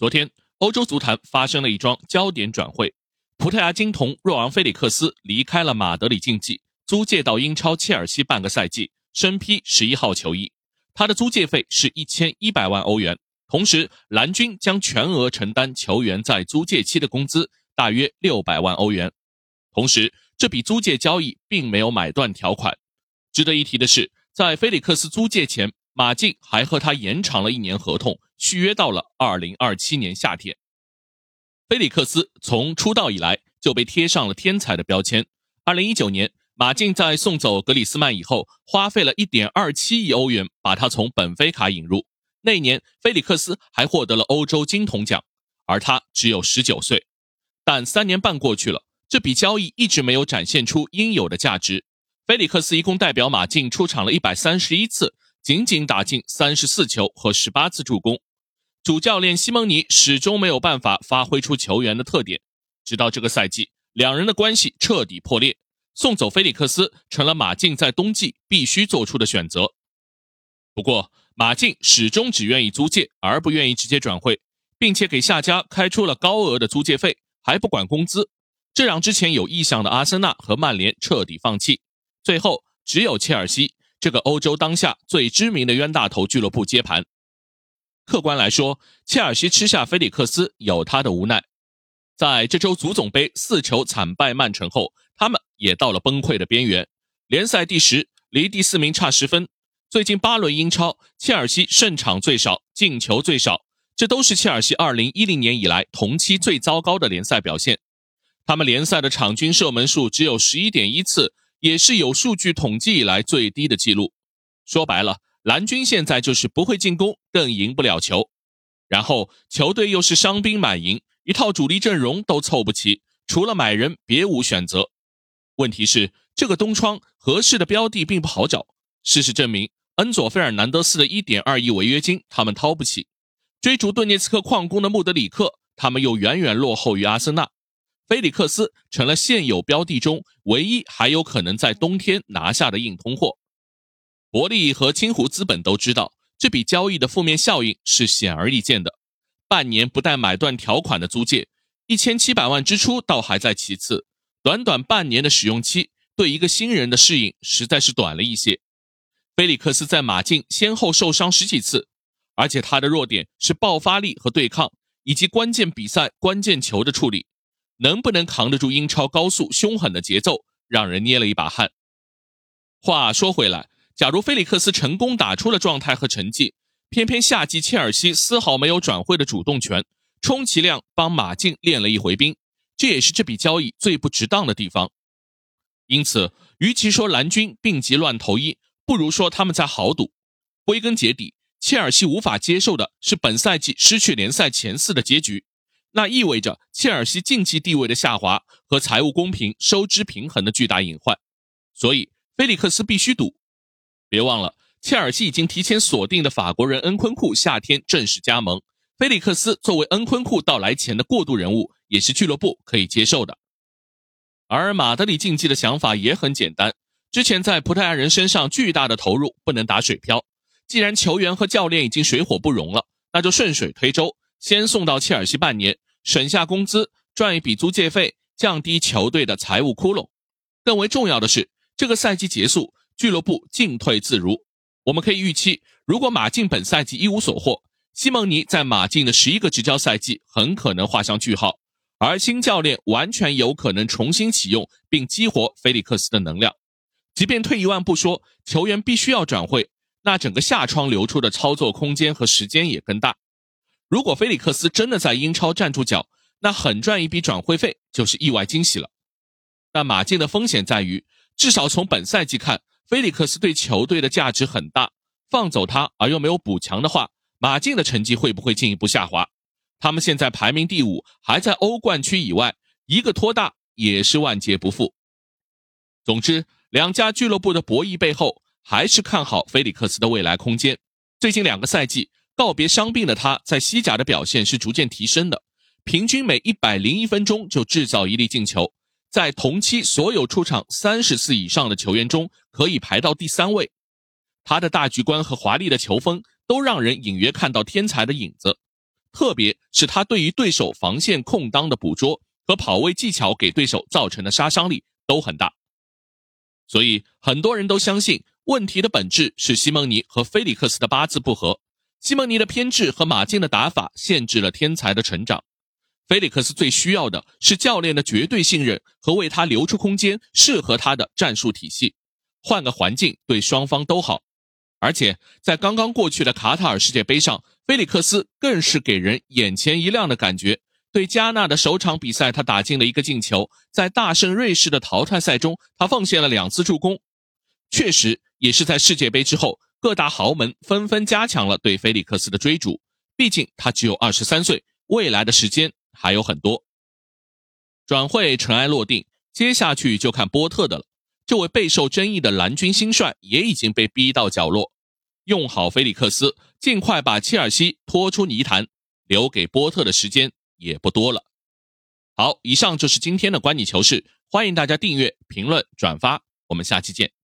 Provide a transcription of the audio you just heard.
昨天，欧洲足坛发生了一桩焦点转会，葡萄牙金童若昂·菲里克斯离开了马德里竞技，租借到英超切尔西半个赛季，身披十一号球衣。他的租借费是一千一百万欧元，同时蓝军将全额承担球员在租借期的工资，大约六百万欧元。同时，这笔租借交易并没有买断条款。值得一提的是，在菲利克斯租借前，马竞还和他延长了一年合同，续约到了二零二七年夏天。菲利克斯从出道以来就被贴上了天才的标签。二零一九年，马竞在送走格里斯曼以后，花费了一点二七亿欧元把他从本菲卡引入。那年，菲利克斯还获得了欧洲金童奖，而他只有十九岁。但三年半过去了。这笔交易一直没有展现出应有的价值。菲利克斯一共代表马竞出场了一百三十一次，仅仅打进三十四球和十八次助攻。主教练西蒙尼始终没有办法发挥出球员的特点。直到这个赛季，两人的关系彻底破裂，送走菲利克斯成了马竞在冬季必须做出的选择。不过，马竞始终只愿意租借，而不愿意直接转会，并且给下家开出了高额的租借费，还不管工资。这让之前有意向的阿森纳和曼联彻底放弃，最后只有切尔西这个欧洲当下最知名的冤大头俱乐部接盘。客观来说，切尔西吃下菲利克斯有他的无奈。在这周足总杯四球惨败曼城后，他们也到了崩溃的边缘，联赛第十，离第四名差十分。最近八轮英超，切尔西胜场最少，进球最少，这都是切尔西二零一零年以来同期最糟糕的联赛表现。他们联赛的场均射门数只有十一点一次，也是有数据统计以来最低的记录。说白了，蓝军现在就是不会进攻，更赢不了球。然后球队又是伤兵满营，一套主力阵容都凑不齐，除了买人别无选择。问题是这个东窗合适的标的并不好找。事实证明，恩佐·费尔南德斯的一点二亿违约金他们掏不起，追逐顿涅茨克矿工的穆德里克，他们又远远落后于阿森纳。菲利克斯成了现有标的中唯一还有可能在冬天拿下的硬通货。伯利和青湖资本都知道这笔交易的负面效应是显而易见的。半年不带买断条款的租借，一千七百万支出倒还在其次，短短半年的使用期对一个新人的适应实在是短了一些。菲利克斯在马竞先后受伤十几次，而且他的弱点是爆发力和对抗，以及关键比赛关键球的处理。能不能扛得住英超高速凶狠的节奏，让人捏了一把汗。话说回来，假如菲利克斯成功打出了状态和成绩，偏偏夏季切尔西丝毫没有转会的主动权，充其量帮马竞练了一回兵，这也是这笔交易最不值当的地方。因此，与其说蓝军病急乱投医，不如说他们在豪赌。归根结底，切尔西无法接受的是本赛季失去联赛前四的结局。那意味着切尔西竞技地位的下滑和财务公平、收支平衡的巨大隐患，所以菲利克斯必须赌。别忘了，切尔西已经提前锁定的法国人恩昆库夏天正式加盟，菲利克斯作为恩昆库到来前的过渡人物，也是俱乐部可以接受的。而马德里竞技的想法也很简单，之前在葡萄牙人身上巨大的投入不能打水漂，既然球员和教练已经水火不容了，那就顺水推舟。先送到切尔西半年，省下工资，赚一笔租借费，降低球队的财务窟窿。更为重要的是，这个赛季结束，俱乐部进退自如。我们可以预期，如果马竞本赛季一无所获，西蒙尼在马竞的十一个执教赛季很可能画上句号，而新教练完全有可能重新启用并激活菲利克斯的能量。即便退一万步说，球员必须要转会，那整个下窗流出的操作空间和时间也更大。如果菲利克斯真的在英超站住脚，那狠赚一笔转会费就是意外惊喜了。但马竞的风险在于，至少从本赛季看，菲利克斯对球队的价值很大。放走他而又没有补强的话，马竞的成绩会不会进一步下滑？他们现在排名第五，还在欧冠区以外，一个拖大也是万劫不复。总之，两家俱乐部的博弈背后，还是看好菲利克斯的未来空间。最近两个赛季。告别伤病的他，在西甲的表现是逐渐提升的，平均每一百零一分钟就制造一粒进球，在同期所有出场三十次以上的球员中，可以排到第三位。他的大局观和华丽的球风都让人隐约看到天才的影子。特别是他对于对手防线空当的捕捉和跑位技巧给对手造成的杀伤力都很大。所以很多人都相信问题的本质是西蒙尼和菲利克斯的八字不合，西蒙尼的偏执和马竞的打法限制了天才的成长。菲利克斯最需要的是教练的绝对信任和为他留出空间、适合他的战术体系。换个环境对双方都好。而且在刚刚过去的卡塔尔世界杯上，菲利克斯更是给人眼前一亮的感觉。对加纳的首场比赛，他打进了一个进球；在大胜瑞士的淘汰赛中，他奉献了两次助攻。确实，也是在世界杯之后，各大豪门纷纷加强了对菲利克斯的追逐。毕竟他只有二十三岁，未来的时间。还有很多转会尘埃落定，接下去就看波特的了。这位备受争议的蓝军新帅也已经被逼到角落，用好菲利克斯，尽快把切尔西拖出泥潭，留给波特的时间也不多了。好，以上就是今天的观你球事，欢迎大家订阅、评论、转发，我们下期见。